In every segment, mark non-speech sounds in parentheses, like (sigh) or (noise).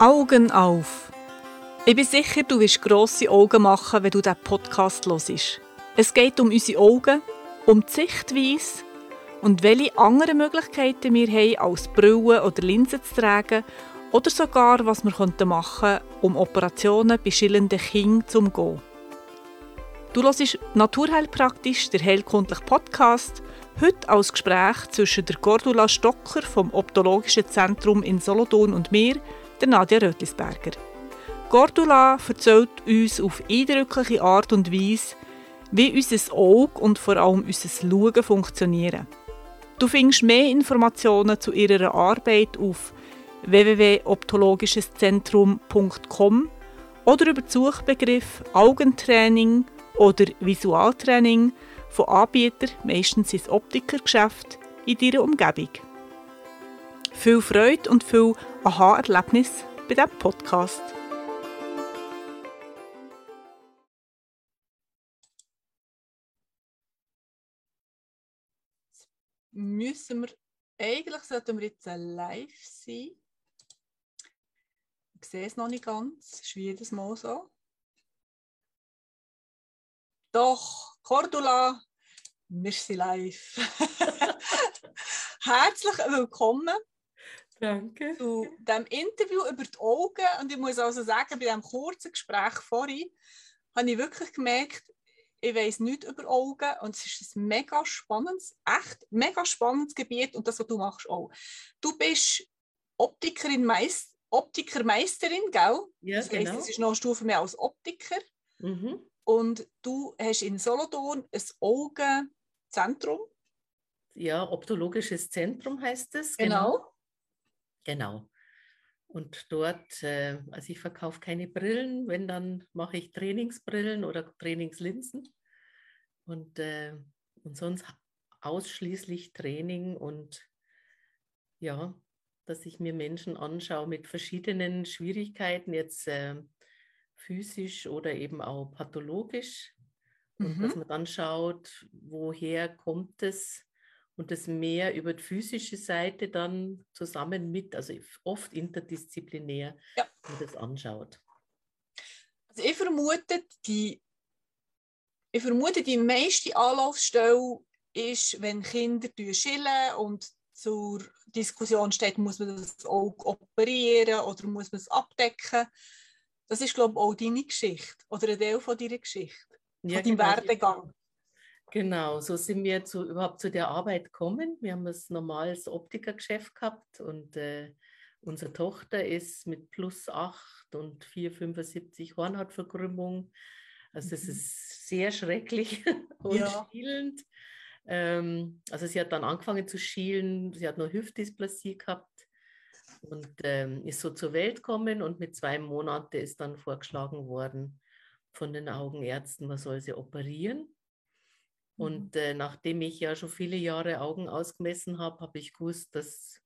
Augen auf. Ich bin sicher, du wirst grosse Augen machen, wenn du diesen Podcast hörst. Es geht um unsere Augen, um die Sichtweise und welche anderen Möglichkeiten wir haben, als Brille oder Linsen zu tragen oder sogar, was wir machen könnten, um Operationen bei schillenden Kindern zu umgehen. Du hörst Naturheilpraktisch, der heilkundliche Podcast, heute als Gespräch zwischen der Cordula Stocker vom Optologischen Zentrum in Solothurn und mir, der Nadja Rötlisberger. Cordula erzählt uns auf eindrückliche Art und Weise, wie unser Auge und vor allem unser Schauen funktionieren. Du findest mehr Informationen zu ihrer Arbeit auf www.optologischeszentrum.com oder über den Suchbegriff Augentraining oder Visualtraining von Anbietern, meistens ins Optikergeschäft, in deiner Umgebung. Viel Freude und viel Aha-Erlebnis bei diesem Podcast. Müssen wir, eigentlich sollten wir jetzt live sein. Ich sehe es noch nicht ganz, ist jedes Mal so. Doch, Cordula, wir sind live. (laughs) Herzlich willkommen Danke. zu diesem Interview über die Augen. Und ich muss also sagen, bei diesem kurzen Gespräch vorhin habe ich wirklich gemerkt, ich weiß nichts über Augen und es ist ein mega spannendes, echt mega spannendes Gebiet und das, was du machst, auch. Du bist Optikerin, Meist, Optikermeisterin, gell? Ja, das heisst, genau. es ist noch eine Stufe mehr als Optiker. Mhm. Und du hast in Solothurn ein Augenzentrum. Ja, optologisches Zentrum heißt es. Genau. Und dort, äh, also ich verkaufe keine Brillen, wenn dann mache ich Trainingsbrillen oder Trainingslinsen. Und, äh, und sonst ausschließlich Training und ja, dass ich mir Menschen anschaue mit verschiedenen Schwierigkeiten, jetzt äh, physisch oder eben auch pathologisch. Und dass Mhm. man dann schaut, woher kommt es und das mehr über die physische Seite dann zusammen mit, also oft interdisziplinär, Ja. man das anschaut. Also ich vermute, die, ich vermute, die meiste Anlaufstelle ist, wenn Kinder schillen und zur Diskussion steht, muss man das Auge operieren oder muss man es abdecken. Das ist, glaube ich, auch deine Geschichte oder ein Teil von deiner Geschichte, von Ja, deinem genau. Werdegang. Genau, so sind wir zu, überhaupt zu der Arbeit gekommen. Wir haben ein normales Optikergeschäft gehabt und äh, unsere Tochter ist mit plus 8 und 4,75 Hornhautverkrümmung. Also es Mhm. ist sehr schrecklich (laughs) und Ja. schielend. Ähm, also sie hat dann angefangen zu schielen, sie hat nur Hüftdysplasie gehabt und ähm, ist so zur Welt gekommen und mit zwei Monaten ist dann vorgeschlagen worden von den Augenärzten, man soll sie operieren. Mhm. Und äh, nachdem ich ja schon viele Jahre Augen ausgemessen habe, habe ich gewusst, dass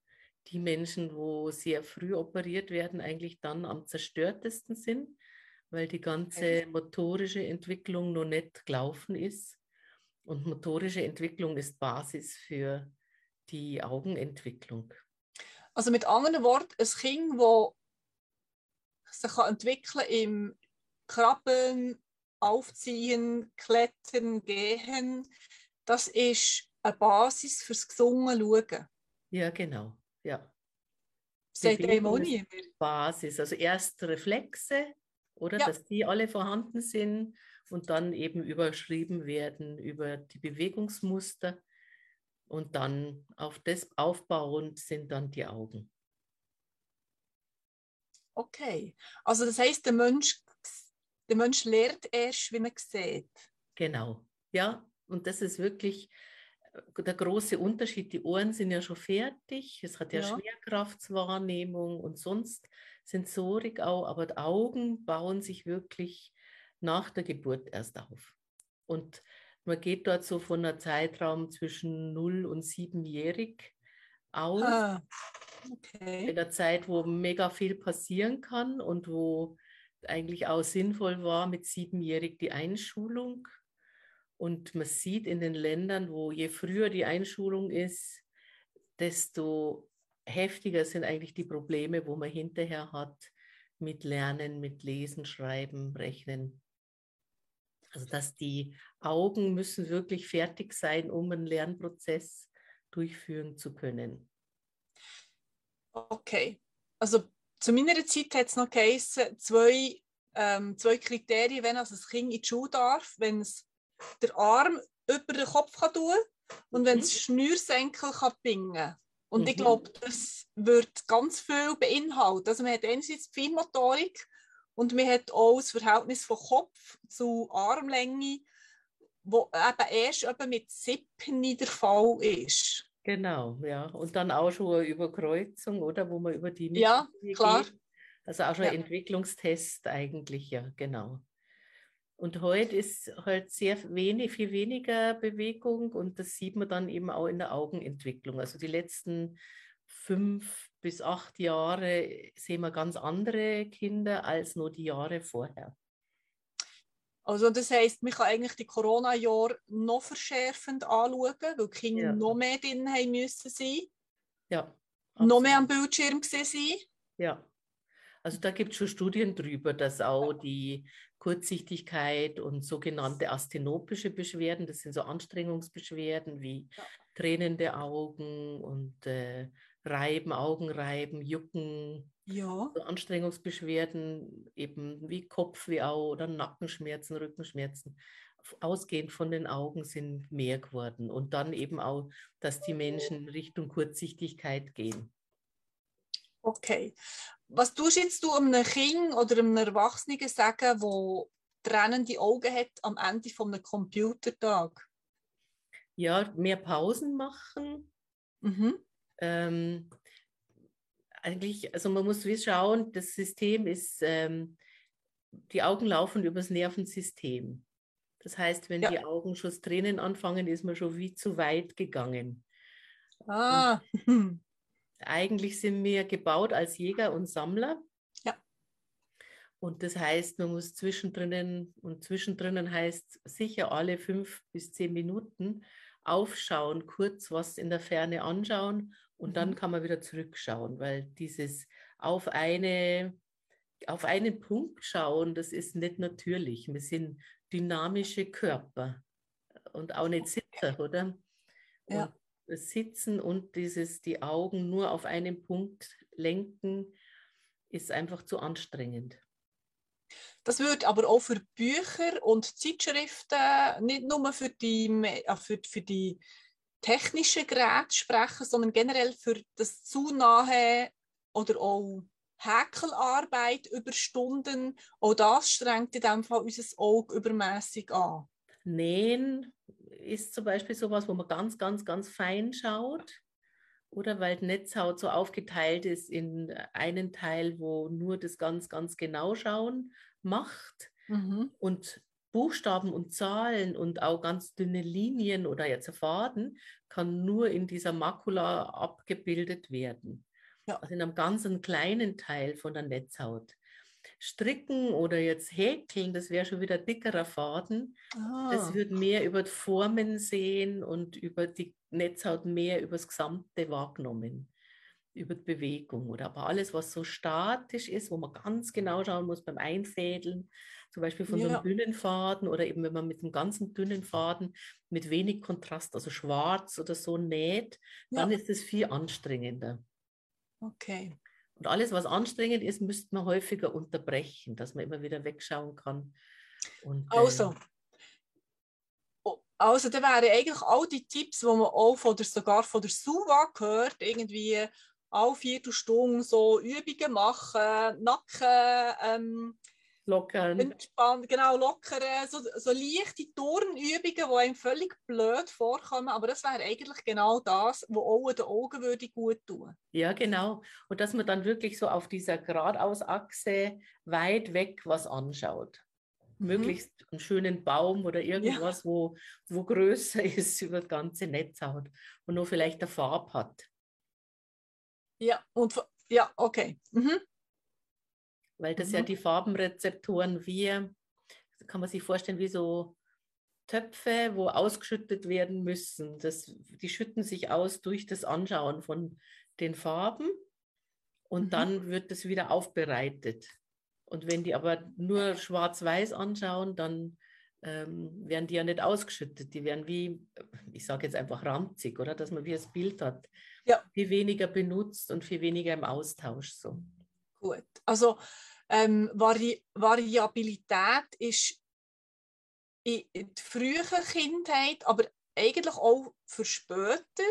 die Menschen, wo sehr früh operiert werden, eigentlich dann am zerstörtesten sind, weil die ganze motorische Entwicklung noch nicht gelaufen ist. Und motorische Entwicklung ist Basis für die Augenentwicklung. Also mit anderen Worten, ein Kind, das sich kann entwickeln im Krabbeln, Aufziehen, Klettern, Gehen, das ist eine Basis fürs gesunde Schauen. Ja, genau. Ja. Auch ist niemand. Basis. Also erst Reflexe, oder Ja. dass die alle vorhanden sind und dann eben überschrieben werden über die Bewegungsmuster und dann auf das aufbauend sind dann die Augen. Okay. Also das heißt, der Mensch, der Mensch lernt erst, wie man sieht. Genau. Ja, und das ist wirklich äh, der große Unterschied. Die Ohren sind ja schon fertig, es hat ja, Ja. Schwerkraftswahrnehmung und sonst Sensorik auch, aber die Augen bauen sich wirklich nach der Geburt erst auf. Und man geht dort so von einer Zeitraum zwischen 0 und 7-jährig aus. Ah, in okay. der Zeit, wo mega viel passieren kann und wo eigentlich auch sinnvoll war mit siebenjährig die Einschulung. Und man sieht in den Ländern, wo je früher die Einschulung ist, desto heftiger sind eigentlich die Probleme, wo man hinterher hat mit Lernen, mit Lesen, Schreiben, Rechnen. Also dass die Augen müssen wirklich fertig sein, um einen Lernprozess durchführen zu können. Okay, also zu meiner Zeit hat es noch geheißen, zwei, ähm, zwei Kriterien, wenn also das Kind in die Schule darf, wenn es den Arm über den Kopf kann tun und wenn es mhm. Schnürsenkel kann bingen Und mhm. ich glaube, das wird ganz viel beinhalten. Also man hat einerseits die Feinmotorik und man hat auch das Verhältnis von Kopf zu Armlänge, wo eben erst eben mit Sippen der Fall ist. Genau, ja. Und dann auch schon eine Überkreuzung, oder? Wo man über die Mitte Ja, klar. Geht. Also auch schon ja. ein Entwicklungstest eigentlich, ja, genau. Und heute ist halt sehr wenig, viel weniger Bewegung und das sieht man dann eben auch in der Augenentwicklung. Also die letzten fünf bis acht Jahre sehen wir ganz andere Kinder als nur die Jahre vorher. Also das heißt, man kann eigentlich die Corona-Jahre noch verschärfend anschauen, weil die Kinder ja. noch mehr drin haben müssen sein. Ja. Absolut. Noch mehr am Bildschirm sein. Ja. Also da gibt es schon Studien drüber, dass auch die Kurzsichtigkeit und sogenannte asthenopische Beschwerden, das sind so Anstrengungsbeschwerden wie ja. tränende Augen und äh, Reiben, Augenreiben, Jucken, ja. so Anstrengungsbeschwerden, eben wie Kopfweh oder Nackenschmerzen, Rückenschmerzen, ausgehend von den Augen sind mehr geworden. Und dann eben auch, dass die Menschen Richtung Kurzsichtigkeit gehen. Okay. Was tust jetzt du einem Kind oder einem Erwachsenen sagen, wo tränende Augen hat am Ende von einem Computertag? Ja, mehr Pausen machen. Mhm. Ähm, eigentlich, also man muss schauen, das System ist, ähm, die Augen laufen übers Nervensystem. Das heißt, wenn ja. die Augen schon Tränen anfangen, ist man schon wie zu weit gegangen. Ah. eigentlich sind wir gebaut als Jäger und Sammler. Ja. Und das heißt, man muss zwischendrin, und zwischendrin heißt sicher alle fünf bis zehn Minuten aufschauen, kurz was in der Ferne anschauen und mhm. dann kann man wieder zurückschauen, weil dieses auf eine auf einen Punkt schauen, das ist nicht natürlich. Wir sind dynamische Körper und auch nicht Sitzer, oder? Ja. Und Sitzen und dieses die Augen nur auf einen Punkt lenken ist einfach zu anstrengend. Das wird aber auch für Bücher und Zeitschriften nicht nur für die, für, für die technischen Geräte sprechen, sondern generell für das zu nahe oder auch Häkelarbeit über Stunden. Auch das strengt in dem Fall unser Auge übermäßig an. Nähen ist zum Beispiel sowas, wo man ganz, ganz, ganz fein schaut. Oder weil die Netzhaut so aufgeteilt ist in einen Teil, wo nur das ganz, ganz genau schauen macht. Mhm. Und Buchstaben und Zahlen und auch ganz dünne Linien oder jetzt Faden kann nur in dieser Makula abgebildet werden. Ja. Also in einem ganz kleinen Teil von der Netzhaut. Stricken oder jetzt häkeln, das wäre schon wieder dickerer Faden. Ah. Das wird mehr über die Formen sehen und über die Netzhaut mehr über das Gesamte wahrgenommen, über die Bewegung. Oder aber alles, was so statisch ist, wo man ganz genau schauen muss beim Einfädeln, zum Beispiel von ja. so einem dünnen Faden oder eben wenn man mit einem ganzen dünnen Faden mit wenig Kontrast, also schwarz oder so näht, ja. dann ist es viel anstrengender. Okay. Und alles, was anstrengend ist, müsste man häufiger unterbrechen, dass man immer wieder wegschauen kann. Und, also, äh, also, da wären eigentlich all die Tipps, die man auch von der, sogar von der SUVA gehört, irgendwie alle Viertelstunde so Übungen machen, Nacken, ähm, lockern. Entspannt, genau, lockern. So, so leichte Turnübungen, die einem völlig blöd vorkommen, aber das wäre eigentlich genau das, was auch den Augen würde gut tun. Ja, genau. Und dass man dann wirklich so auf dieser Geradeausachse weit weg was anschaut. Mhm. Möglichst einen schönen Baum oder irgendwas, ja. wo, wo größer (laughs) ist über das ganze Netzhaut und nur vielleicht eine Farbe hat. Ja, und ja, okay. Mhm weil das mhm. ja die Farbenrezeptoren wie, kann man sich vorstellen, wie so Töpfe, wo ausgeschüttet werden müssen. Das, die schütten sich aus durch das Anschauen von den Farben und mhm. dann wird das wieder aufbereitet. Und wenn die aber nur schwarz-weiß anschauen, dann ähm, werden die ja nicht ausgeschüttet. Die werden wie, ich sage jetzt einfach ranzig, oder? Dass man wie das Bild hat. Ja. Viel weniger benutzt und viel weniger im Austausch. So. Gut. Also ähm, Vari Variabilität ist in der frühen Kindheit, aber eigentlich auch für später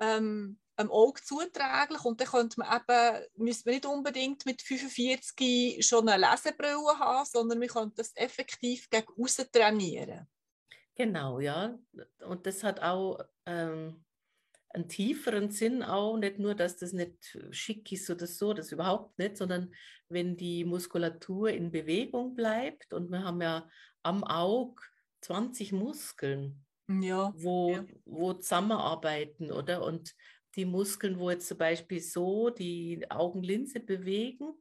ähm, am Auge zuträglich und dann könnte man eben, müsste man nicht unbedingt mit 45 schon eine Lesebrille haben, sondern man könnte das effektiv gegen außen trainieren. Genau, ja. Und das hat auch ähm, einen tieferen Sinn auch, nicht nur, dass das nicht schick ist oder so, das überhaupt nicht, sondern wenn die Muskulatur in Bewegung bleibt und wir haben ja am Auge 20 Muskeln, ja, wo, ja. wo zusammenarbeiten, oder? Und die Muskeln, wo jetzt zum Beispiel so die Augenlinse bewegen,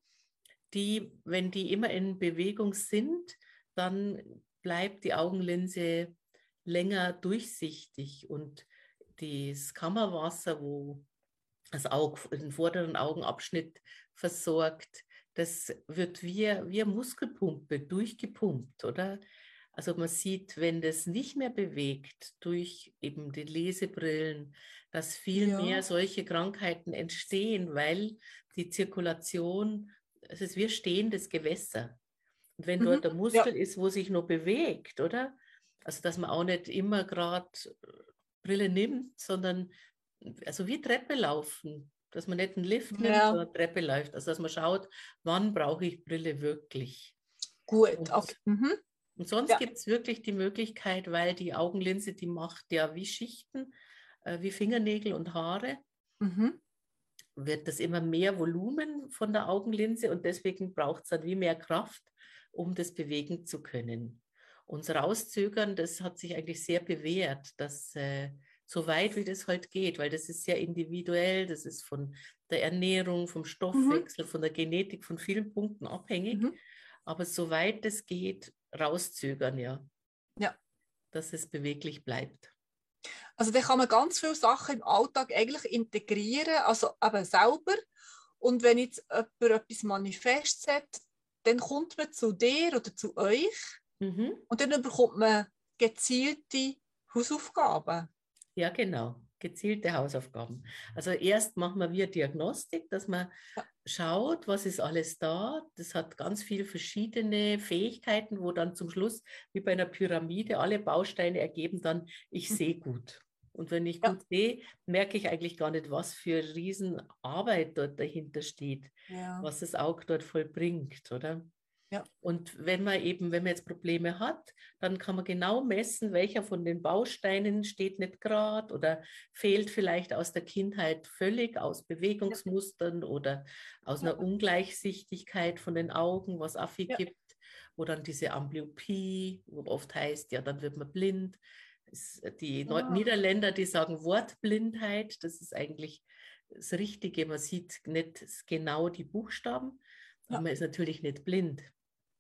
die, wenn die immer in Bewegung sind, dann bleibt die Augenlinse länger durchsichtig und das Kammerwasser, wo das Auge, den vorderen Augenabschnitt versorgt, das wird wie, wie Muskelpumpe durchgepumpt, oder? Also man sieht, wenn das nicht mehr bewegt durch eben die Lesebrillen, dass viel ja. mehr solche Krankheiten entstehen, weil die Zirkulation, es ist wie stehendes Gewässer. Und wenn mhm. dort der Muskel ja. ist, wo sich nur bewegt, oder? Also dass man auch nicht immer gerade Brille nimmt, sondern also wie Treppe laufen, dass man nicht einen Lift nimmt, ja. sondern Treppe läuft. Also dass man schaut, wann brauche ich Brille wirklich. Gut, und, okay. Mhm. und sonst ja. gibt es wirklich die Möglichkeit, weil die Augenlinse, die macht ja wie Schichten, äh, wie Fingernägel und Haare. Mhm. Wird das immer mehr Volumen von der Augenlinse und deswegen braucht es dann wie mehr Kraft, um das bewegen zu können uns rauszögern, das hat sich eigentlich sehr bewährt, dass äh, so weit wie das halt geht, weil das ist sehr individuell, das ist von der Ernährung, vom Stoffwechsel, mhm. von der Genetik, von vielen Punkten abhängig. Mhm. Aber soweit es geht, rauszögern, ja. Ja. Dass es beweglich bleibt. Also da kann man ganz viele Sachen im Alltag eigentlich integrieren, also eben selber. Und wenn jetzt jemand etwas manifest hat, dann kommt man zu dir oder zu euch Mhm. Und dann bekommt man gezielte Hausaufgaben. Ja, genau. Gezielte Hausaufgaben. Also erst machen wir Diagnostik, dass man ja. schaut, was ist alles da. Das hat ganz viele verschiedene Fähigkeiten, wo dann zum Schluss, wie bei einer Pyramide, alle Bausteine ergeben dann, ich mhm. sehe gut. Und wenn ich ja. gut sehe, merke ich eigentlich gar nicht, was für Riesenarbeit dort dahinter steht, ja. was das Auge dort vollbringt, oder? Ja. Und wenn man eben, wenn man jetzt Probleme hat, dann kann man genau messen, welcher von den Bausteinen steht nicht gerade oder fehlt vielleicht aus der Kindheit völlig aus Bewegungsmustern oder aus einer Ungleichsichtigkeit von den Augen, was Affi ja. gibt, wo dann diese Amblyopie, wo oft heißt, ja, dann wird man blind. Die oh. Niederländer, die sagen Wortblindheit, das ist eigentlich das Richtige. Man sieht nicht genau die Buchstaben, aber man ist natürlich nicht blind.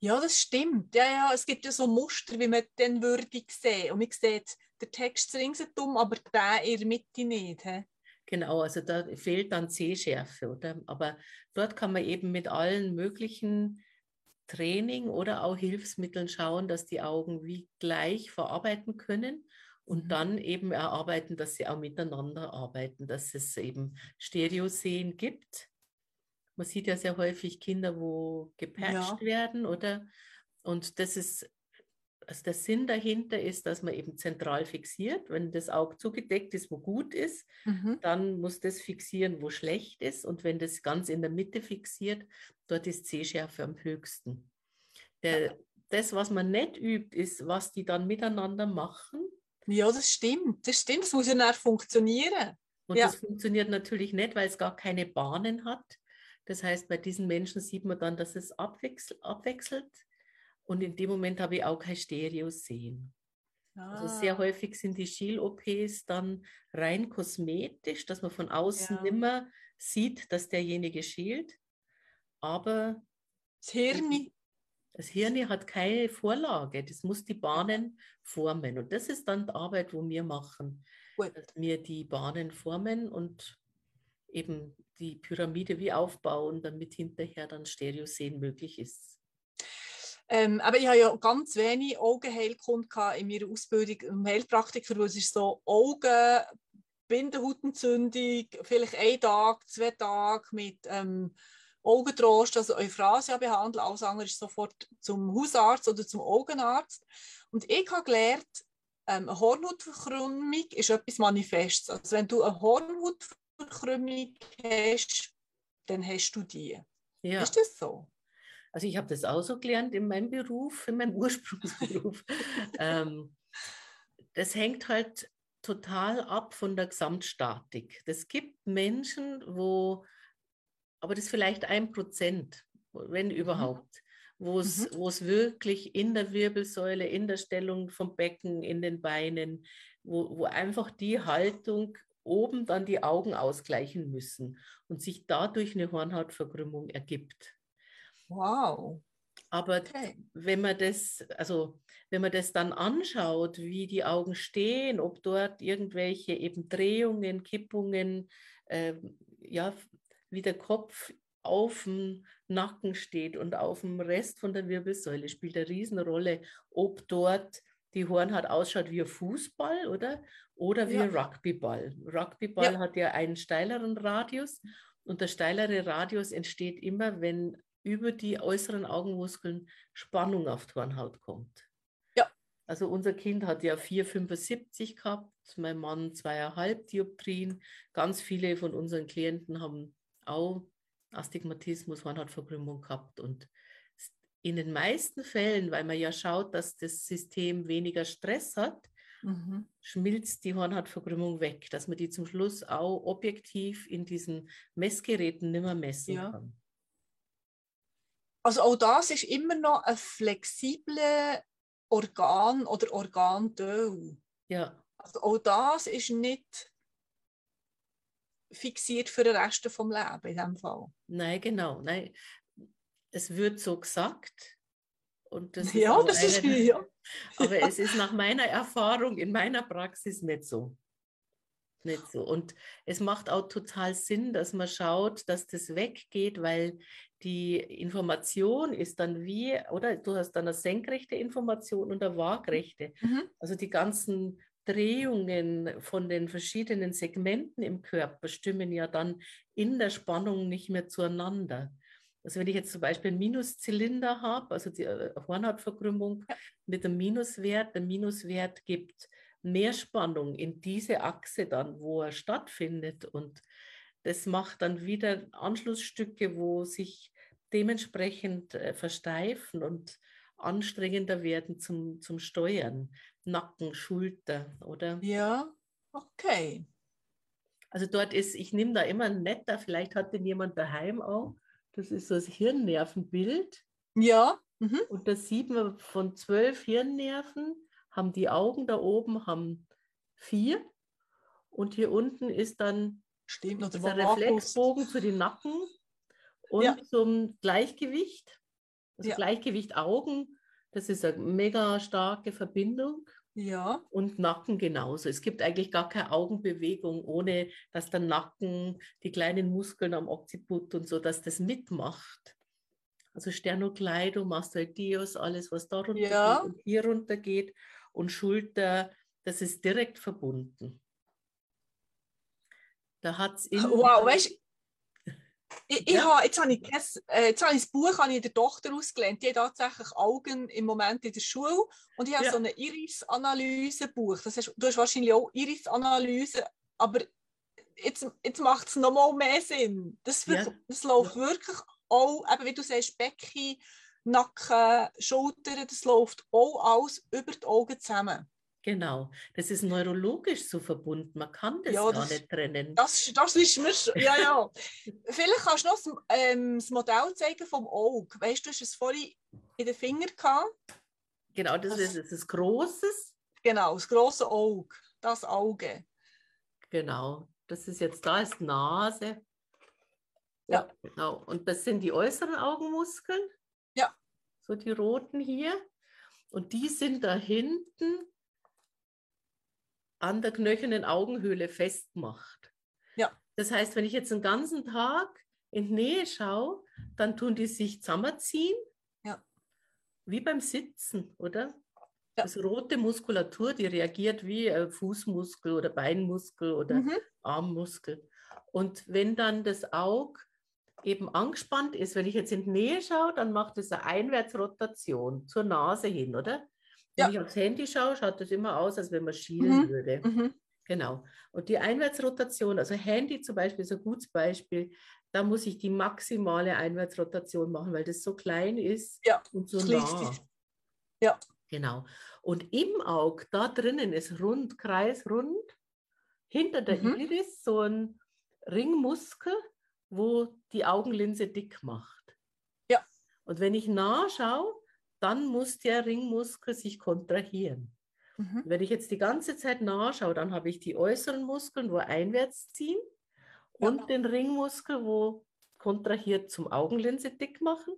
Ja, das stimmt. Ja, ja, es gibt ja so Muster, wie man den würdig sehen. Und man sieht den Text ringsherum, aber der in der Mitte nicht. He? Genau, also da fehlt dann Sehschärfe, oder? Aber dort kann man eben mit allen möglichen Training oder auch Hilfsmitteln schauen, dass die Augen wie gleich verarbeiten können und mhm. dann eben erarbeiten, dass sie auch miteinander arbeiten, dass es eben Stereosehen gibt man sieht ja sehr häufig Kinder, wo gepatcht ja. werden, oder? Und das ist, also der Sinn dahinter ist, dass man eben zentral fixiert. Wenn das Auge zugedeckt ist, wo gut ist, mhm. dann muss das fixieren, wo schlecht ist. Und wenn das ganz in der Mitte fixiert, dort ist Sehschärfe am höchsten. Der, das, was man nicht übt, ist, was die dann miteinander machen. Ja, das stimmt. Das stimmt. Das muss ja nicht funktionieren. Und ja. das funktioniert natürlich nicht, weil es gar keine Bahnen hat. Das heißt, bei diesen Menschen sieht man dann, dass es abwechsel abwechselt und in dem Moment habe ich auch kein Stereo sehen. Ah. Also sehr häufig sind die Schiel-OPs dann rein kosmetisch, dass man von außen ja. nimmer sieht, dass derjenige schielt. Aber das Hirn, das Hirn hat keine Vorlage, das muss die Bahnen formen. Und das ist dann die Arbeit, wo wir machen. Gut. Dass wir die Bahnen formen und eben die Pyramide wie aufbauen, damit hinterher dann Stereosehen möglich ist. Ähm, aber ich habe ja ganz wenig Augenheilkunde in meiner Ausbildung im Heilpraktiker, weil es ist so Augen, Bindehautentzündung, vielleicht ein Tag, zwei Tage mit ähm, Augentrost, also Euphrasia behandeln. Alles andere ist sofort zum Hausarzt oder zum Augenarzt. Und ich habe gelernt, ähm, eine Hornhautverkrümmung ist etwas Manifestes. Also wenn du eine Hornhautverkrümmung hast, dann hast du die. Ja. Ist das so? Also ich habe das auch so gelernt in meinem Beruf, in meinem (laughs) Ursprungsberuf. ähm, das hängt halt total ab von der Gesamtstatik. Es gibt Menschen, wo, aber das ist vielleicht ein Prozent, wenn mhm. überhaupt, wo es, mhm. wirklich in der Wirbelsäule, in der Stellung vom Becken, in den Beinen, wo, wo einfach die Haltung oben dann die Augen ausgleichen müssen und sich dadurch eine Hornhautverkrümmung ergibt. Wow. Aber okay. wenn man das, also wenn man das dann anschaut, wie die Augen stehen, ob dort irgendwelche eben Drehungen, Kippungen, äh, ja, wie der Kopf auf dem Nacken steht und auf dem Rest von der Wirbelsäule, spielt eine Riesenrolle, ob dort die Hornhaut ausschaut wie ein Fußball, oder? Oder wie ja. ein Rugbyball. Rugbyball ja. hat ja einen steileren Radius und der steilere Radius entsteht immer, wenn über die äußeren Augenmuskeln Spannung auf die Hornhaut kommt. Ja. Also unser Kind hat ja 4,75 gehabt, mein Mann zweieinhalb Dioptrien. Ganz viele von unseren Klienten haben auch Astigmatismus, Hornhautverkrümmung gehabt. Und in den meisten Fällen, weil man ja schaut, dass das System weniger Stress hat, mhm. schmilzt die Hornhautverkrümmung weg, dass man die zum Schluss auch objektiv in diesen Messgeräten nicht mehr messen ja. kann. Also auch das ist immer noch ein flexibles Organ oder Organteil. Ja. Also auch das ist nicht fixiert für den Rest des Lebens in diesem Fall. Nein, genau. Nein. Es wird so gesagt. Und das ja, ist das ist ja. (laughs) Aber ja. es ist nach meiner Erfahrung in meiner Praxis nicht so. Nicht so. Und es macht auch total Sinn, dass man schaut, dass das weggeht, weil die Information ist dann wie, oder du hast dann eine senkrechte Information und eine waagrechte. Mhm. Also die ganzen Drehungen von den verschiedenen Segmenten im Körper stimmen ja dann in der Spannung nicht mehr zueinander. Also wenn ich jetzt zum Beispiel einen Minuszylinder habe, also die äh, Hornhautverkrümmung ja. mit einem Minuswert, der Minuswert gibt mehr Spannung in diese Achse dann, wo er stattfindet und das macht dann wieder Anschlussstücke, wo sich dementsprechend äh, versteifen und anstrengender werden zum, zum Steuern. Nacken, Schulter, oder? Ja, okay. Also dort ist, ich nehme da immer netter, vielleicht hat den jemand daheim auch. Das ist so das Hirnnervenbild. Ja. Mhm. Und da sieht man von zwölf Hirnnerven, haben die Augen da oben, haben vier. Und hier unten ist dann Stimmt, noch der Reflexbogen für den Nacken und ja. zum Gleichgewicht. Also ja. Gleichgewicht Augen, das ist eine mega starke Verbindung. Ja. Und Nacken genauso. Es gibt eigentlich gar keine Augenbewegung, ohne dass der Nacken, die kleinen Muskeln am Occiput und so, dass das mitmacht. Also Sternocleido, Mastoideus, alles, was da runter ja. geht und hier runter geht und Schulter, das ist direkt verbunden. Da hat es Wow, weißt ich, ich ja. habe, jetzt, habe ich kein, äh, jetzt habe ich das Buch habe ich der Tochter ausgelernt. Die hat tatsächlich Augen im Moment in der Schule. Und ich habe ja. so ein Iris-Analyse-Buch. du hast wahrscheinlich auch Iris-Analyse, aber jetzt, jetzt macht es noch mal mehr Sinn. Das, ja. das läuft wirklich auch, eben wie du sagst, Becken, Nacken, Schultern, das läuft auch alles über die Augen zusammen. Genau, das ist neurologisch so verbunden. Man kann das ja, gar das, nicht trennen. Das, das wissen wir schon. Ja, ja. Vielleicht kannst du noch das, ähm, das, Modell zeigen vom Auge. Weißt du, du hast es vorhin in den Finger gehabt. Genau, das, das ist ein großes. Genau, das große Auge. Das Auge. Genau, das ist jetzt da ist Nase. Ja. ja. Genau. Und das sind die äußeren Augenmuskeln. Ja. So die roten hier. Und die sind da hinten an der knöchernen Augenhöhle festmacht. Ja. Das heißt, wenn ich jetzt den ganzen Tag in die Nähe schaue, dann tun die sich zusammenziehen. Ja. Wie beim Sitzen, oder? Ja. Das rote Muskulatur, die reagiert wie ein Fußmuskel oder Beinmuskel oder Mhm. Armmuskel. Und wenn dann das Auge eben angespannt ist, wenn ich jetzt in die Nähe schaue, dann macht es eine Einwärtsrotation zur Nase hin, oder? Wenn Ja. ich aufs Handy schaue, schaut das immer aus, als wenn man schielen Mhm. würde. Mhm. Genau. Und die Einwärtsrotation, also Handy zum Beispiel ist ein gutes Beispiel, da muss ich die maximale Einwärtsrotation machen, weil das so klein ist Ja, und so nah. sich- Ja. Genau. Und im Auge, da drinnen ist rund, kreisrund, hinter der Mhm. Iris so ein Ringmuskel, wo die Augenlinse dick macht. Ja. Und wenn ich nah schaue, dann muss der Ringmuskel sich kontrahieren. Mhm. Wenn ich jetzt die ganze Zeit nachschaue, dann habe ich die äußeren Muskeln, wo einwärts ziehen Ja. und den Ringmuskel, wo kontrahiert zum Augenlinse dick machen.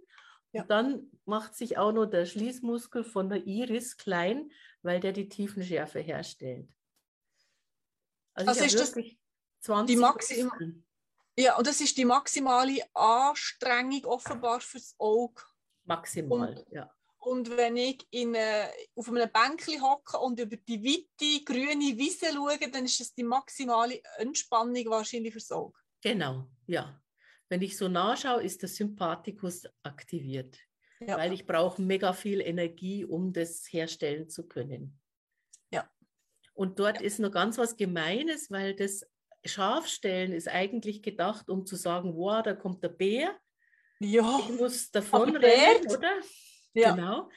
Ja. Und dann macht sich auch noch der Schließmuskel von der Iris klein, weil der die Tiefenschärfe herstellt. Also, Also ist das wirklich 20 die Maxim- Muskeln. Ja, und das ist die maximale Anstrengung offenbar fürs Auge. maximal. ja. Und wenn ich in, äh, auf einem Bänkchen hocke und über die weite grüne Wiese schaue, dann ist das die maximale Entspannung wahrscheinlich fürs Auge. Genau, ja. Wenn ich so nachschaue, ist der Sympathikus aktiviert, Ja. weil ich brauche mega viel Energie, um das herstellen zu können. Ja. Und dort ist noch ganz was Gemeines, weil das Scharfstellen ist eigentlich gedacht, um zu sagen, wow, da kommt der Bär, ja. ich muss davon rennen, oder? Ja. Genau.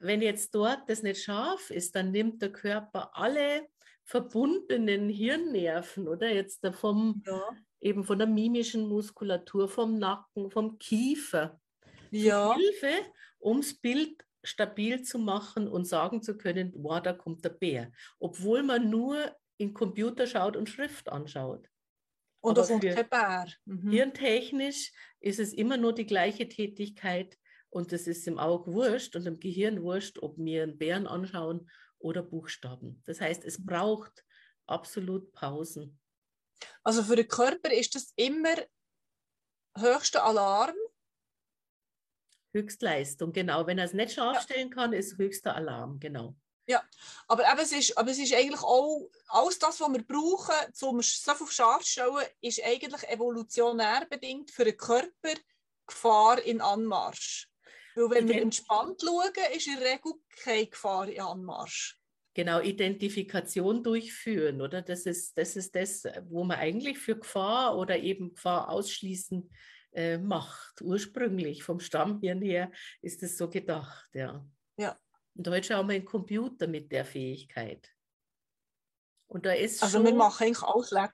Wenn jetzt dort das nicht scharf ist, dann nimmt der Körper alle verbundenen Hirnnerven, oder? Jetzt da vom Ja. eben von der mimischen Muskulatur, vom Nacken, vom Kiefer. ja. Hilfe, um das Bild stabil zu machen und sagen zu können, wow, da kommt der Bär. Obwohl man nur in Computer schaut und Schrift anschaut. Und Aber für- kein Bär. Mhm. Hirntechnisch ist es immer nur die gleiche Tätigkeit und es ist im Auge wurscht und im Gehirn wurscht, ob wir einen Bären anschauen oder Buchstaben. Das heißt, es braucht absolut Pausen. Also für den Körper ist das immer höchster Alarm. Höchstleistung, genau. Wenn er es nicht scharf stellen kann, ist höchster Alarm, genau. Aber, eben, es ist, aber es ist eigentlich auch, alles das, was wir brauchen, um so viel scharf zu stellen, ist eigentlich evolutionär bedingt für den Körper Gefahr in Anmarsch. Weil wenn wir entspannt schauen, ist in der Regel keine Gefahr in Anmarsch. Genau, Identifikation durchführen, oder? Das ist, das ist das, wo man eigentlich für Gefahr oder eben Gefahr ausschließen äh, macht. Ursprünglich vom Stammhirn her ist es so gedacht, ja. Ja. Und heute schauen wir in Computer mit der Fähigkeit. Und da ist Also schon, wir machen eigentlich alles leck.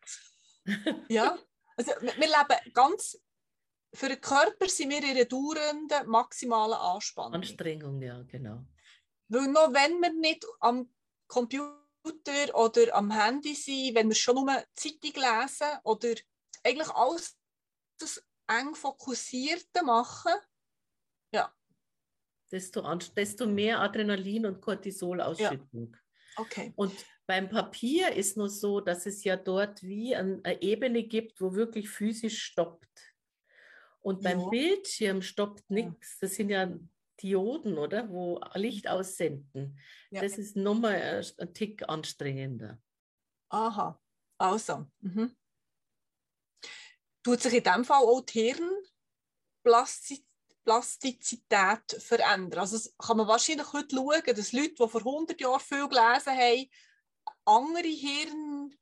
(laughs) ja. Also wir, wir leben ganz, für den Körper sind wir in einer dauernden maximalen Anspannung. Anstrengung, ja, genau. Weil noch wenn wir nicht am Computer oder am Handy sind, wenn wir schon nur Zeitung lesen oder eigentlich alles das eng fokussierte machen, Desto, anst- desto mehr Adrenalin und Cortisolausschüttung. okay. Und beim Papier ist nur so, dass es ja dort wie ein, eine Ebene gibt, wo wirklich physisch stoppt. Und beim Ja. Bildschirm stoppt nichts. Das sind ja Dioden, oder? Wo Licht aussenden. Ja. Das ist nochmal ein, Tick anstrengender. Aha, also. Mhm. Tut sich in dem Fall auch die Hirnplastizität verändern? Also es kann man wahrscheinlich heute schauen, dass Leute, die vor 100 Jahren viel gelesen haben, andere Hirnveränderungen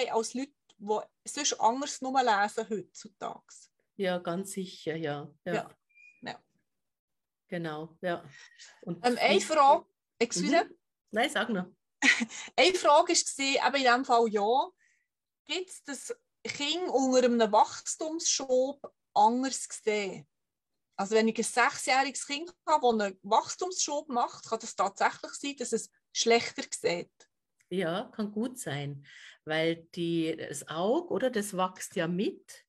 haben als Leute, die sonst anders nur lesen heutzutage. Ja, ganz sicher, ja. Ja. Ja. Ja. Genau, ja. Und Ähm, eine Frage, excuse, Mhm. Nein, sag noch. (laughs) Eine Frage war, eben in diesem Fall ja, gibt es das Kind unter einem Wachstumsschub anders sehen? Also wenn ich ein sechsjähriges Kind habe, das einen Wachstumsschub macht, kann das tatsächlich sein, dass es schlechter sieht. Ja, kann gut sein, weil die, das Auge, oder, das wächst ja mit.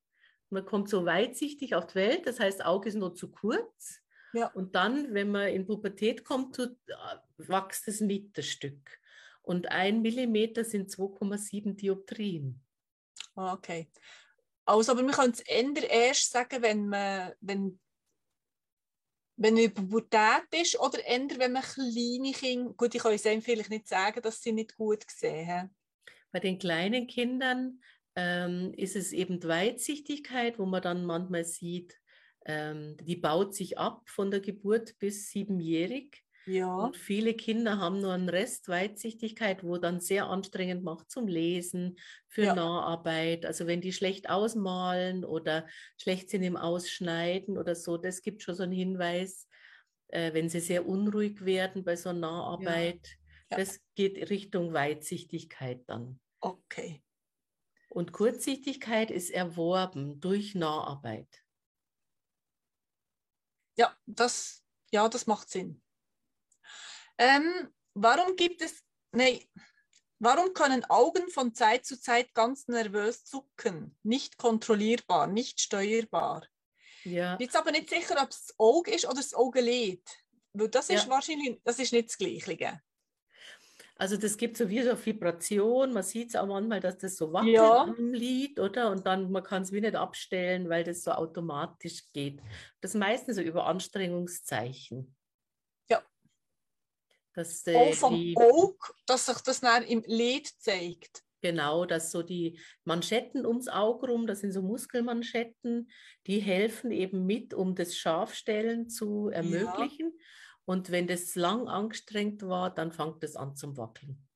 Man kommt so weitsichtig auf die Welt, das heißt, Auge ist nur zu kurz. Ja. Und dann, wenn man in Pubertät kommt, tut, äh, wächst es mit, das Stück. Und ein Millimeter sind 2,7 Dioptrien. Ah, okay. Also, aber wir können es eher erst sagen, wenn man, wenn, wenn man über Pubertät ist oder eher, wenn man kleine Kinder, gut, ich kann es vielleicht nicht sagen, dass sie nicht gut sehen. Bei den kleinen Kindern ähm, ist es eben Weitsichtigkeit, wo man dann manchmal sieht, ähm, die baut sich ab von der Geburt bis siebenjährig. Ja. Und viele Kinder haben nur einen Rest Weitsichtigkeit, wo dann sehr anstrengend macht zum Lesen, für ja. Naharbeit. Also wenn die schlecht ausmalen oder schlecht sind im Ausschneiden oder so, das gibt schon so einen Hinweis, äh, wenn sie sehr unruhig werden bei so Naharbeit. Ja. Das geht Richtung Weitsichtigkeit dann. Okay. Und Kurzsichtigkeit ist erworben durch Naharbeit. Ja, das, ja, das macht Sinn. Ähm, warum gibt es, nee, warum können Augen von Zeit zu Zeit ganz nervös zucken? Nicht kontrollierbar, nicht steuerbar. Ja. Ich bin jetzt aber nicht sicher, ob es das Auge ist oder das Augenlid. Weil das ist ja. wahrscheinlich, das ist nicht das Gleiche. Also das gibt so wie so Vibration, man sieht es auch manchmal, dass das so wackelt ja. am Lied, oder? Und dann, man kann es wie nicht abstellen, weil das so automatisch geht. Das meistens so über Anstrengungszeichen. Ja. Dass, äh, auch vom die, Auge, dass sich das dann im Lied zeigt. Genau, dass so die Manschetten ums Auge rum, das sind so Muskelmanschetten, die helfen eben mit, um das Scharfstellen zu ermöglichen. Ja. Und wenn das lang angestrengt war, dann fängt es an zum Wackeln.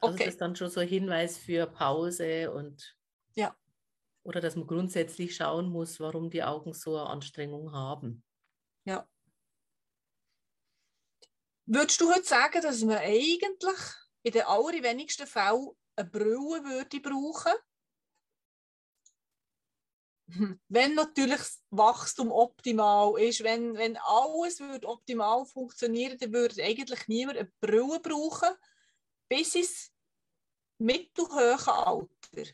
Also okay. das ist dann schon so ein Hinweis für Pause und ja. oder dass man grundsätzlich schauen muss, warum die Augen so eine Anstrengung haben. Ja. Würdest du heute sagen, dass man eigentlich in den allerwenigsten Fällen eine Brille würde brauchen? Wenn natürlich das Wachstum optimal ist, wenn, wenn alles würde optimal funktionieren, dann würde eigentlich niemand eine Brille brauchen, bis ins mittelhohe Alter.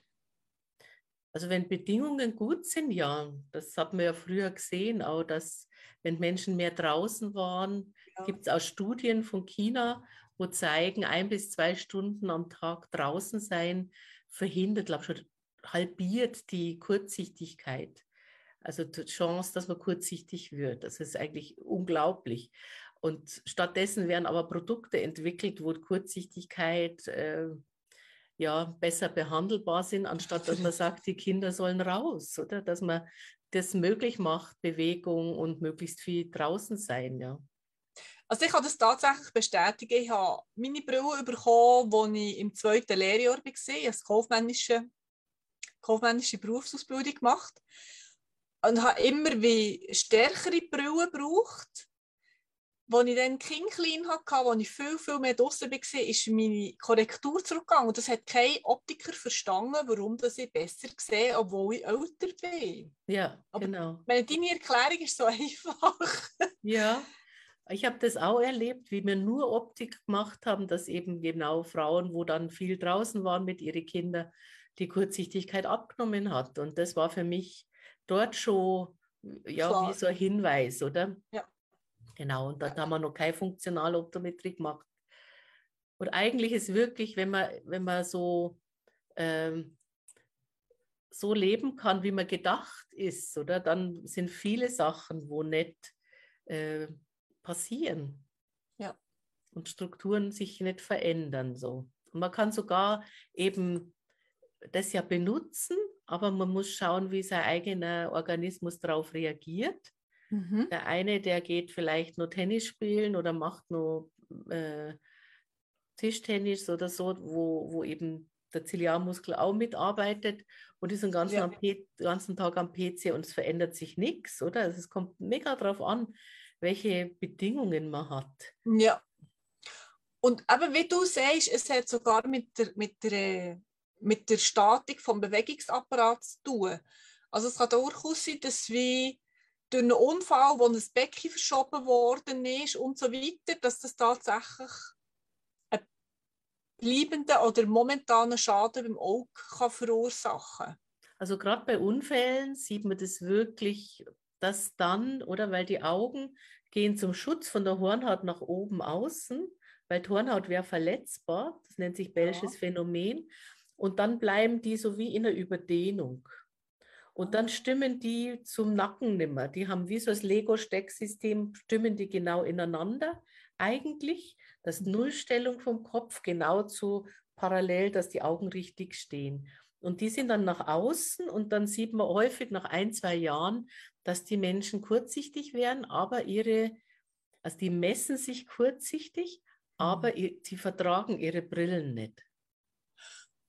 Also wenn Bedingungen gut sind, ja, das hat man ja früher gesehen, auch dass wenn Menschen mehr draußen waren, ja. gibt es auch Studien von China, wo zeigen, ein bis zwei Stunden am Tag draußen sein verhindert, glaube ich, schon halbiert die Kurzsichtigkeit. Also die Chance, dass man kurzsichtig wird. Das ist eigentlich unglaublich. Und stattdessen werden aber Produkte entwickelt, wo Kurzsichtigkeit äh, ja besser behandelbar sind, anstatt dass man sagt, die Kinder sollen raus, oder? Dass man das möglich macht, Bewegung und möglichst viel draußen sein, ja. Also ich kann das tatsächlich bestätigen. Ich habe meine Brille bekommen, als ich im zweiten Lehrjahr war, als kaufmännische kaufmännische Berufsausbildung gemacht und habe immer wie stärkere Brillen gebraucht. Als ich dann Kind klein hatte, als ich viel, viel mehr draußen war, ist meine Korrektur zurückgegangen. Und das hat kein Optiker verstanden, warum ich besser sehe, obwohl ich älter bin. Ja, Aber genau. Meine, deine Erklärung ist so (laughs) einfach. ja, ich habe das auch erlebt, wie wir nur Optik gemacht haben, dass eben genau Frauen, wo dann viel draußen waren mit ihren Kindern, die Kurzsichtigkeit abgenommen hat. Und das war für mich dort schon ja, Klar. wie so ein Hinweis, oder? Ja. Genau, und dort haben wir noch keine Funktionaloptometrie gemacht. Und eigentlich ist wirklich, wenn man, wenn man so, ähm, so leben kann, wie man gedacht ist, oder dann sind viele Sachen, wo nicht äh, passieren. Ja. Und Strukturen sich nicht verändern. So. Und man kann sogar eben das ja benutzen, aber man muss schauen, wie sein eigener Organismus darauf reagiert. Mhm. Der eine, der geht vielleicht nur Tennis spielen oder macht nur äh, Tischtennis oder so, wo, wo eben der Ziliarmuskel auch mitarbeitet und ist den ganzen, ja. ganzen Tag am PC und es verändert sich nichts, oder? Also es kommt mega darauf an, welche Bedingungen man hat. Ja. Und aber wie du sagst, es hat sogar mit der, mit der mit der Statik vom Bewegungsapparat zu tun. Also es kann durchaus sein, dass wie durch einen Unfall, wo ein Becken verschoben worden ist und so weiter, dass das tatsächlich einen bleibenden oder momentanen Schaden beim Auge kann verursachen kann. Also gerade bei Unfällen sieht man das wirklich, dass dann, oder weil die Augen gehen zum Schutz von der Hornhaut nach oben außen, weil die Hornhaut wäre verletzbar, das nennt sich Bellsches ja. Phänomen. Und dann bleiben die so wie in der Überdehnung. Und dann stimmen die zum Nacken nimmer. Die haben wie so das Lego-Stecksystem, stimmen die genau ineinander eigentlich. Das mhm. Nullstellung vom Kopf genau zu parallel, dass die Augen richtig stehen. Und die sind dann nach außen und dann sieht man häufig nach ein, zwei Jahren, dass die Menschen kurzsichtig werden, aber ihre, also die messen sich kurzsichtig, aber mhm. sie vertragen ihre Brillen nicht.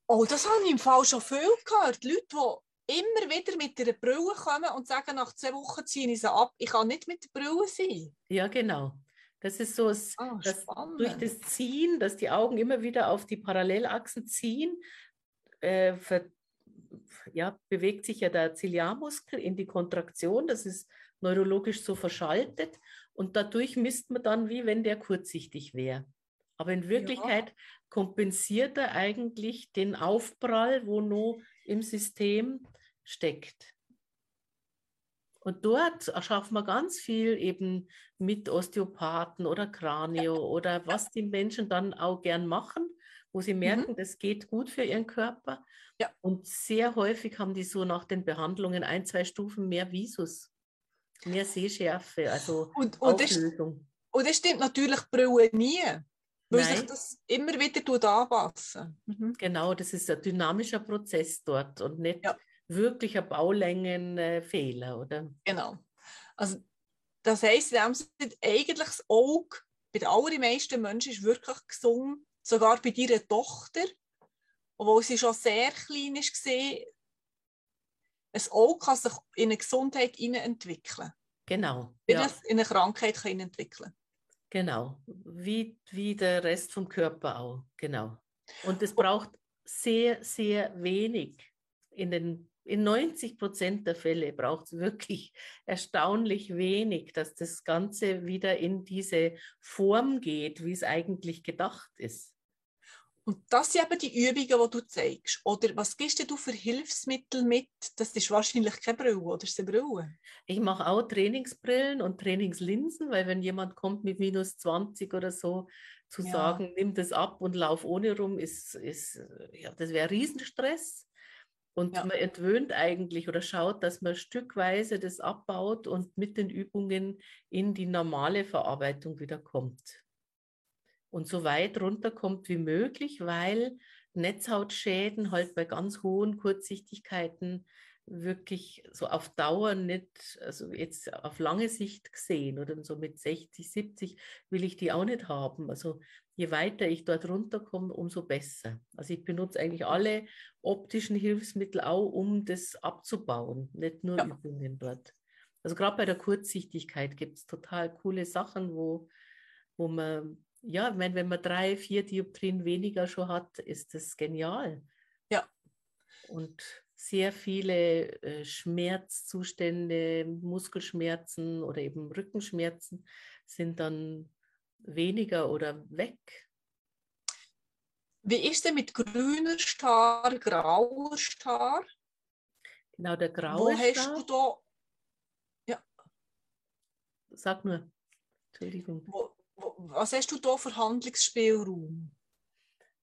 Oh, das habe ich im Fall schon viel gehört. Leute, die immer wieder mit der Brille kommen und sagen, nach zwei Wochen ziehe ich sie ab. Ich kann nicht mit der Brille sein. Ja, genau. Das ist so, oh, dass durch das Ziehen, dass die Augen immer wieder auf die Parallelachsen ziehen, äh, ver, ja, bewegt sich ja der Ziliarmuskel in die Kontraktion. Das ist neurologisch so verschaltet. Und dadurch misst man dann, wie wenn der kurzsichtig wäre. Aber in Wirklichkeit ja. kompensiert er eigentlich den Aufprall, wo noch im System steckt. Und dort schaffen wir ganz viel eben mit Osteopathen oder Kranio oder was die Menschen dann auch gern machen, wo sie mhm. merken, mhm. das geht gut für ihren Körper. Ja. Und sehr häufig haben die so nach den Behandlungen ein, zwei Stufen mehr Visus, mehr Sehschärfe, also und, und Auflösung. Das, und das stimmt natürlich Brille nie. Weil Nein. sich das immer wieder anpassen. Mhm. Genau, das ist ein dynamischer Prozess dort und nicht ja. wirklich ein Baulängenfehler, oder? Genau. Also das heisst, eigentlich das Auge bei den allermeisten Menschen ist wirklich gesund, sogar bei deiner Tochter, obwohl sie schon sehr klein ist, ein Auge kann sich in eine Gesundheit entwickeln. Genau. Wie ja. in eine Krankheit kann entwickeln Genau, wie, wie der Rest vom Körper auch, genau. Und es braucht sehr, sehr wenig. In, den, in 90 Prozent der Fälle braucht es wirklich (laughs) erstaunlich wenig, dass das Ganze wieder in diese Form geht, wie es eigentlich gedacht ist. Und das sind eben die Übungen, die du zeigst. Oder was gibst du für Hilfsmittel mit? Das ist wahrscheinlich keine Brille, oder ist eine Brille? Ich mache auch Trainingsbrillen und Trainingslinsen, weil wenn jemand kommt mit minus 20 oder so, zu ja. sagen, nimm das ab und lauf ohne rum, ist, ist ja, das wäre Riesenstress. Und ja. man entwöhnt eigentlich oder schaut, dass man stückweise das abbaut und mit den Übungen in die normale Verarbeitung wieder kommt und so weit runterkommt wie möglich, weil Netzhautschäden halt bei ganz hohen Kurzsichtigkeiten wirklich so auf Dauer nicht, also jetzt auf lange Sicht gesehen oder so mit 60, 70 will ich die auch nicht haben. Also je weiter ich dort runterkomme, umso besser. Also ich benutze eigentlich alle optischen Hilfsmittel auch, um das abzubauen, nicht nur ja. Übungen dort. Also gerade bei der Kurzsichtigkeit gibt es total coole Sachen, wo, wo man ja, ich meine, wenn man drei, vier Dioptrien weniger schon hat, ist das genial. Ja. Und sehr viele äh, Schmerzzustände, Muskelschmerzen oder eben Rückenschmerzen sind dann weniger oder weg. Wie ist denn mit grüner Star, grauer Star? Genau, der graue Wo Star. hast du da? Ja. Sag nur. Entschuldigung. Wo, was hast du da für Handlungsspielraum?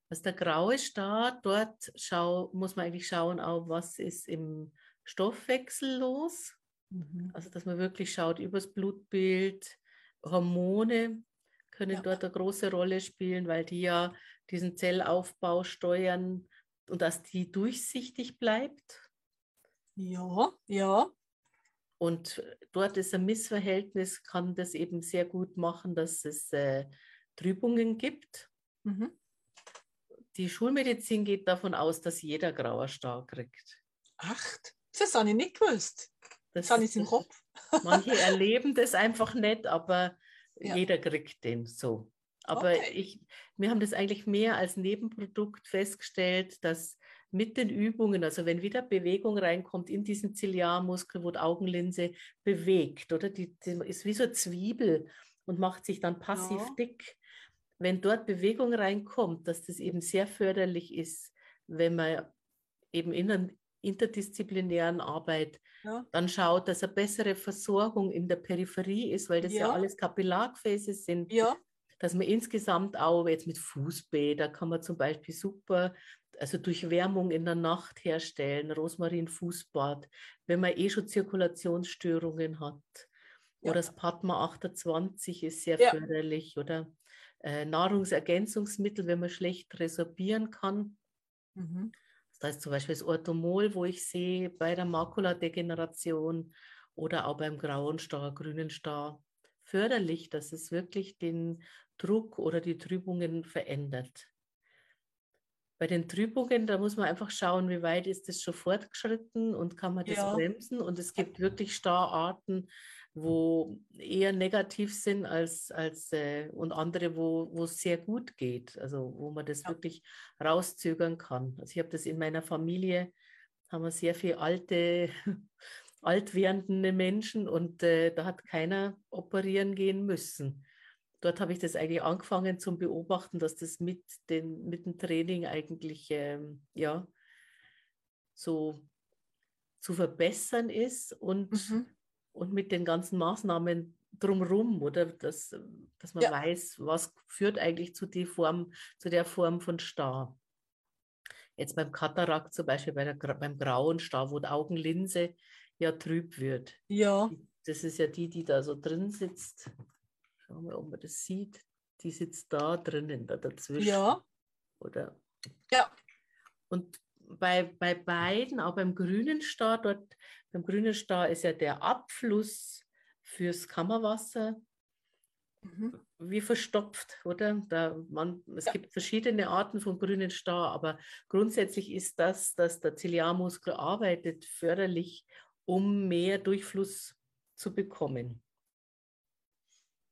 Also der graue Star, dort schau, muss man eigentlich schauen, auch was ist im Stoffwechsel los. Mhm. Also dass man wirklich schaut übers Blutbild, Hormone können ja. dort eine große Rolle spielen, weil die ja diesen Zellaufbau steuern und dass die durchsichtig bleibt. Ja, ja. Und dort ist ein Missverhältnis, kann das eben sehr gut machen, dass es äh, Trübungen gibt. Mhm. Die Schulmedizin geht davon aus, dass jeder grauer Star kriegt. Acht? Das habe ich nicht gewusst. Das, das habe ich im Kopf. (laughs) Manche erleben das einfach nicht, aber ja. jeder kriegt den so. Aber okay. ich, wir haben das eigentlich mehr als Nebenprodukt festgestellt, dass mit den Übungen, also wenn wieder Bewegung reinkommt in diesen Ziliarmuskel, wo die Augenlinse bewegt, oder? Die, die ist wie so eine Zwiebel und macht sich dann passiv ja. dick. Wenn dort Bewegung reinkommt, dass das eben sehr förderlich ist, wenn man eben in einer interdisziplinären Arbeit ja. dann schaut, dass eine bessere Versorgung in der Peripherie ist, weil das ja, ja alles Kapillargefäße sind. Dass man insgesamt auch jetzt mit Fußbäder kann man zum Beispiel super, also durch Wärmung in der Nacht herstellen, Rosmarin-Fußbad, wenn man eh schon Zirkulationsstörungen hat. Ja. Oder das Padma 28 ist sehr ja. förderlich. Oder äh, Nahrungsergänzungsmittel, wenn man schlecht resorbieren kann. Mhm. Das heißt zum Beispiel das Orthomol, wo ich sehe bei der Makuladegeneration oder auch beim grauen Star, grünen Star, förderlich, dass es wirklich den Druck oder die Trübungen verändert. Bei den Trübungen, da muss man einfach schauen, wie weit ist das schon fortgeschritten und kann man das ja. bremsen. Und es gibt wirklich Stararten, wo eher negativ sind als, als äh, und andere, wo, wo es sehr gut geht, also wo man das ja. wirklich rauszögern kann. Also ich habe das in meiner Familie, haben wir sehr viele alte, alt werdende Menschen und äh, da hat keiner operieren gehen müssen. Dort habe ich das eigentlich angefangen zum Beobachten, dass das mit, den, mit dem Training eigentlich ähm, ja, so zu verbessern ist und mhm und mit den ganzen Maßnahmen drumherum, oder dass, dass man ja. weiß, was führt eigentlich zu, die Form, zu der Form von Star. Jetzt beim Katarakt zum Beispiel, bei der, beim grauen Star, wo die Augenlinse ja trüb wird. Ja. Das ist ja die, die da so drin sitzt. Schauen wir, ob man das sieht. Die sitzt da drinnen, da dazwischen. Ja. Oder? Ja. Und bei, bei beiden, auch beim grünen Star, dort beim grünen Star ist ja der Abfluss fürs Kammerwasser mhm. wie verstopft, oder? Da man, es ja. gibt verschiedene Arten von grünen Star, aber grundsätzlich ist das, dass der Ziliarmuskel arbeitet, förderlich, um mehr Durchfluss zu bekommen.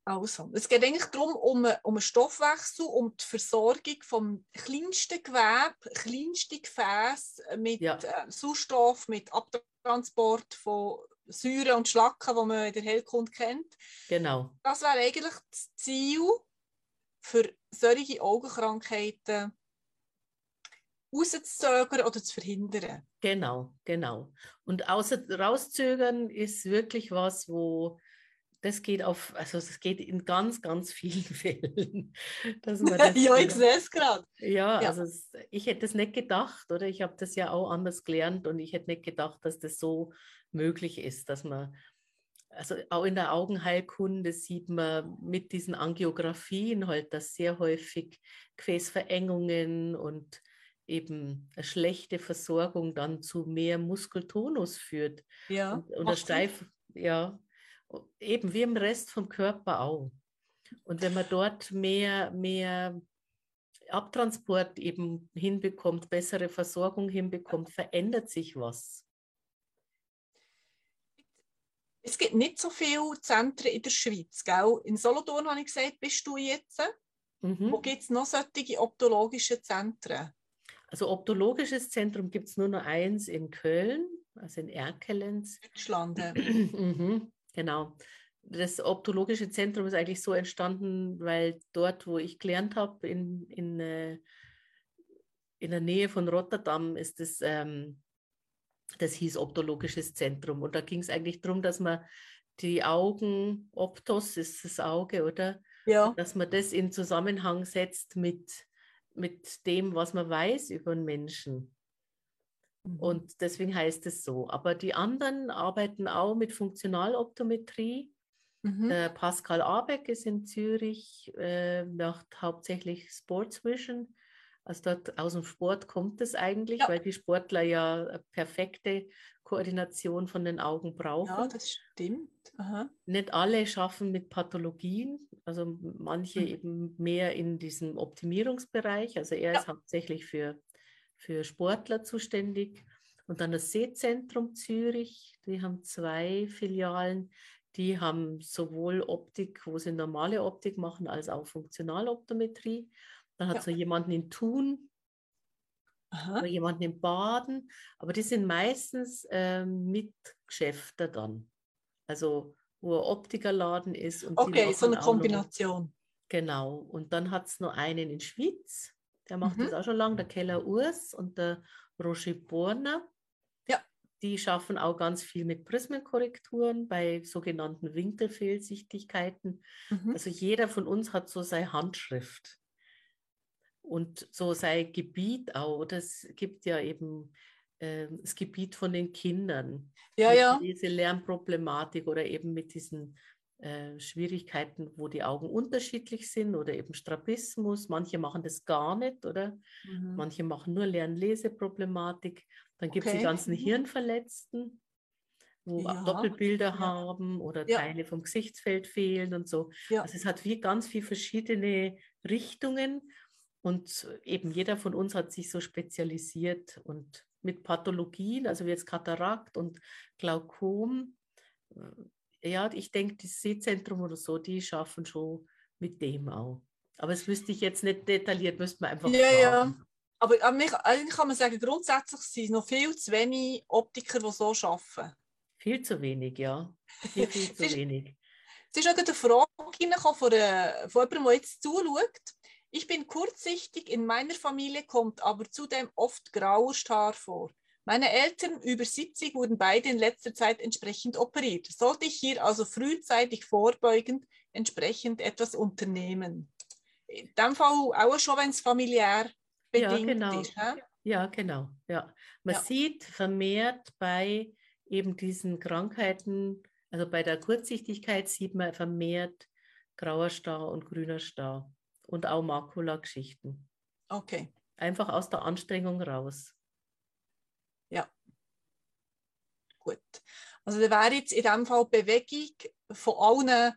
Also, es geht eigentlich darum, um, um einen Stoffwechsel, um die Versorgung vom kleinsten Gewebe, kleinsten Gefäß mit ja. äh, Sauerstoff, mit Abtransport von Säuren und Schlacken, die man in der Heilkunde kennt. Genau. Das wäre eigentlich das Ziel für solche Augenkrankheiten rauszuzögern oder zu verhindern. Genau, genau. Und außer rauszögern ist wirklich was, wo das geht auf, also es geht in ganz, ganz vielen (laughs) Fällen. Dass man (laughs) das, ja, ich sehe es gerade. Ja, ja, also es, ich hätte es nicht gedacht, oder ich habe das ja auch anders gelernt und ich hätte nicht gedacht, dass das so möglich ist, dass man, also auch in der Augenheilkunde sieht man mit diesen Angiografien halt, dass sehr häufig Gefäßverengungen und eben eine schlechte Versorgung dann zu mehr Muskeltonus führt. Ja. Und, und steif, ja, eben wie im Rest vom Körper auch. Und wenn man dort mehr, mehr Abtransport eben hinbekommt, bessere Versorgung hinbekommt, verändert sich was. Es gibt nicht so viele Zentren in der Schweiz. Gell? In Solothurn habe ich gesagt, bist du jetzt. Mhm. Wo gibt es noch solche optologische Zentren? Also optologisches Zentrum gibt es nur noch eins in Köln, also in Erkelenz. Deutschland. (clears throat) mhm. Genau. Das optologische Zentrum ist eigentlich so entstanden, weil dort, wo ich gelernt habe, in, in, äh, in der Nähe von Rotterdam, ist das, ähm, das hieß optologisches Zentrum. Und da ging es eigentlich darum, dass man die Augen, Optos ist das Auge, oder? Ja. Dass man das in Zusammenhang setzt mit, mit dem, was man weiß über den Menschen. Mhm. Und deswegen heißt es so. Aber die anderen arbeiten auch mit Funktionaloptometrie. Mhm. Der Pascal Abeck ist in Zürich, äh, macht hauptsächlich Sports Vision. Also dort aus dem Sport kommt es eigentlich, ja. weil die Sportler ja perfekte Koordination von den Augen brauchen. Ja, das stimmt. Aha. Nicht alle schaffen mit Pathologien, also manche mhm. eben mehr in diesem Optimierungsbereich. Also er ja. ist hauptsächlich für für Sportler zuständig. Und dann das Sehzentrum Zürich, die haben zwei Filialen. Die haben sowohl Optik, wo sie normale Optik machen, als auch Funktionaloptometrie. Dann hat ja. noch jemanden in Thun, oder jemanden in Baden. Aber die sind meistens äh, Mitgeschäfte dann. Also wo ein Optikerladen ist. Und okay, so eine Kombination. Noch, genau. Und dann hat es noch einen in Schwyz. Der macht mhm. das auch schon lange, der Keller Urs und der Roger Borner. Ja. die schaffen auch ganz viel mit Prismenkorrekturen bei sogenannten Winkelfehlsichtigkeiten. Mhm. Also jeder von uns hat so seine Handschrift und so sein Gebiet auch. Das gibt ja eben äh, das Gebiet von den Kindern. Ja, ja. Diese Lernproblematik oder eben mit diesen äh, Schwierigkeiten, wo die Augen unterschiedlich sind oder eben Strabismus. Manche machen das gar nicht oder mhm. manche machen nur Lern-Leseproblematik. Dann gibt es okay. die ganzen mhm. Hirnverletzten, wo ja. Doppelbilder ja. haben oder ja. Teile vom Gesichtsfeld fehlen und so. Also es hat wie ganz viele verschiedene Richtungen und eben jeder von uns hat sich so spezialisiert und mit Pathologien, also wie jetzt Katarakt und Glaukom, äh, ja, ich denke, das Sehzentrum oder so, die schaffen schon mit dem auch. Aber das wüsste ich jetzt nicht detailliert, müsste man einfach ja, fragen. Ja. Aber eigentlich kann man sagen, grundsätzlich sind es noch viel zu wenig Optiker, die so arbeiten. Viel zu wenig, ja. Viel, viel (laughs) zu wenig. Es ist auch eine Frage von, von jemandem, der jetzt zuschaut. Ich bin kurzsichtig, in meiner Familie kommt aber zudem oft grauer Star vor. Meine Eltern über 70 wurden beide in letzter Zeit entsprechend operiert. Sollte ich hier also frühzeitig vorbeugend entsprechend etwas unternehmen? In dem Fall auch schon, wenn es familiär bedingt ja, genau. ist. He? Ja, genau. Ja. Man ja. sieht vermehrt bei eben diesen Krankheiten, also bei der Kurzsichtigkeit sieht man vermehrt grauer Star und grüner Star und auch Makula-Geschichten. Okay. Einfach aus der Anstrengung raus. Ja. Gut. Also da wäre jetzt in dem Fall Bewegung von allen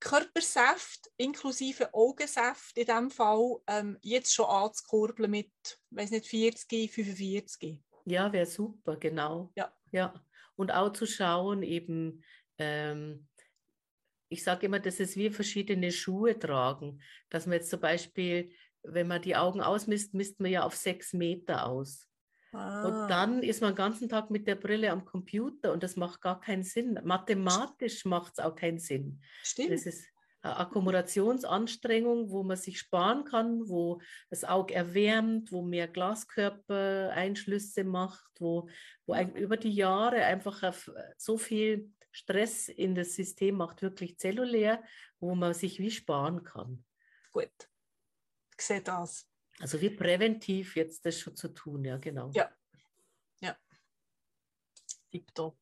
Körpersäften inklusive Augensäfte in dem Fall ähm, jetzt schon anzukurbeln mit, weiß nicht, 40, 45. Ja, wäre super, genau. Ja. ja. Und auch zu schauen, eben, ähm, ich sage immer, das ist wie verschiedene Schuhe tragen. Dass man jetzt zum Beispiel, wenn man die Augen ausmisst, misst man ja auf sechs Meter aus. Ah. Und dann ist man den ganzen Tag mit der Brille am Computer und das macht gar keinen Sinn. Mathematisch macht es auch keinen Sinn. Stimmt. Das ist eine Akkumulationsanstrengung, wo man sich sparen kann, wo das Auge erwärmt, wo mehr Glaskörpereinschlüsse macht, wo, wo über die Jahre einfach so viel Stress in das System macht, wirklich zellulär, wo man sich wie sparen kann. Gut, sehe das. Also wie präventiv jetzt das schon zu tun, ja, genau. Ja, ja. Tipptopp.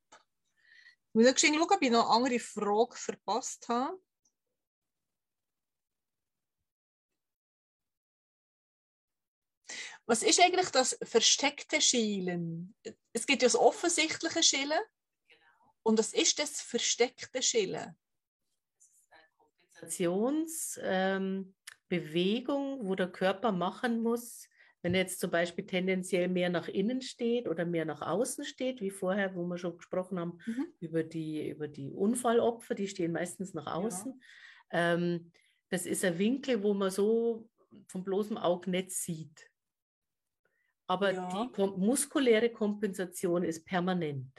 Ich muss schauen, ob ich noch eine andere Frage verpasst habe. Was ist eigentlich das versteckte Schielen? Es gibt ja das offensichtliche Schielen. Und was ist das versteckte Schielen? Das ist eine Kompensations- ähm, wo der Körper machen muss, wenn er jetzt zum Beispiel tendenziell mehr nach innen steht oder mehr nach außen steht, wie vorher, wo wir schon gesprochen haben, mhm. über, die, über die Unfallopfer, die stehen meistens nach außen. Ja. Ähm, das ist ein Winkel, wo man so vom bloßen Auge nicht sieht. Aber ja. die muskuläre Kompensation ist permanent.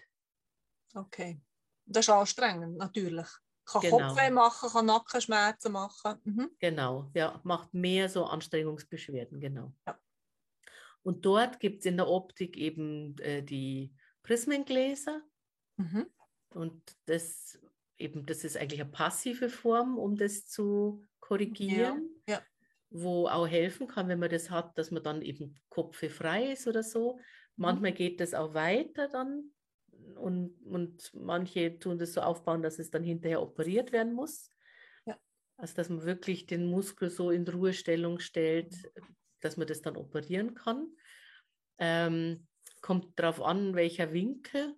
Okay. Das ist anstrengend, natürlich. Kann genau. Kopfweh machen, kann Nackenschmerzen machen. Mhm. Genau, ja, macht mehr so Anstrengungsbeschwerden, genau. Ja. Und dort gibt es in der Optik eben äh, die Prismengläser. Mhm. Und das eben, das ist eigentlich eine passive Form, um das zu korrigieren. Ja. ja. Wo auch helfen kann, wenn man das hat, dass man dann eben kopfefrei ist oder so. Mhm. Manchmal mhm. geht das auch weiter dann und, und manche tun das so aufbauen, dass es dann hinterher operiert werden muss. Ja. Also dass man wirklich den Muskel so in Ruhestellung stellt, dass man das dann operieren kann. Ähm, kommt darauf an, welcher Winkel.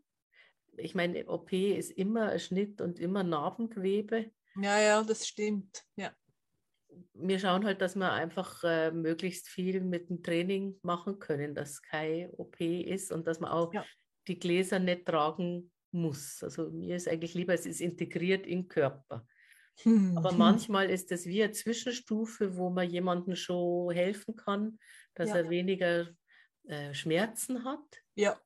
Ich meine, OP ist immer ein Schnitt und immer Narbengewebe. Ja, ja, das stimmt. Ja. Wir schauen halt, dass wir einfach äh, möglichst viel mit dem Training machen können, dass kein OP ist und dass man auch ja die Gläser nicht tragen muss. Also mir ist eigentlich lieber, es ist integriert im Körper. Hm. Aber manchmal ist es wie eine Zwischenstufe, wo man jemandem schon helfen kann, dass ja. er weniger äh, Schmerzen hat. Ja.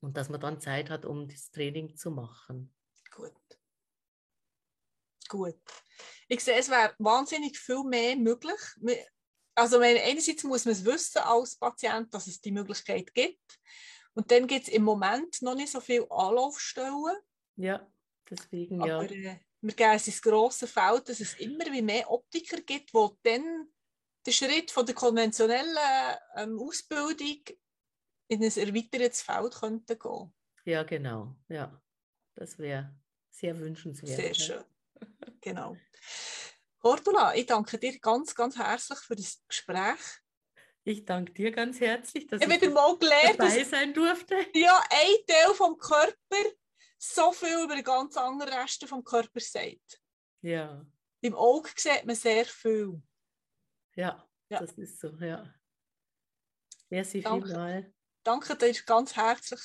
Und dass man dann Zeit hat, um das Training zu machen. Gut. Gut. Ich sehe, es wäre wahnsinnig viel mehr möglich. Also einerseits muss man es wissen als Patient, dass es die Möglichkeit gibt. Und dann gibt es im Moment noch nicht so viele Anlaufstellen. Ja, deswegen Aber ja. äh, wir gehen ins grosse Feld, dass es immer wie mehr Optiker gibt, die dann den Schritt von der konventionellen ähm, Ausbildung in ein erweitertes Feld könnten gehen. Ja, genau. Ja, das wäre sehr wünschenswert. Sehr ja. schön. Genau. Cordula, ich danke dir ganz, ganz herzlich für das Gespräch. Ich danke dir ganz herzlich, dass Ich ich gelernt, dabei sein durfte. ja, ein Teil vom Körper so viel über den ganz anderen Rest vom Körper sagt. Ja, Im Auge sieht man sehr viel. ja, Ja. das ist so, ja. Merci Danke. vielmals. Danke dir ganz herzlich.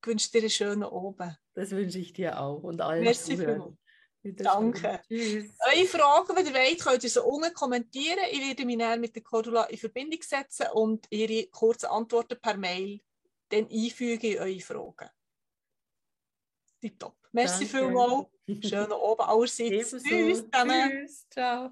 Ich wünsche dir einen schönen Abend. Das wünsche ich dir auch und allen Merci Zuhörern. vielmals. Danke. Tschüss. Eure Fragen, wenn ihr wollt, könnt ihr sie unten kommentieren. Ich werde mich dann mit der Cordula in Verbindung setzen und ihre kurzen Antworten per Mail dann einfügen in eure Fragen. Tipptopp. Merci Danke. vielmals. Schönen Abend allerseits. Tschüss zusammen. Tschüss. Ciao.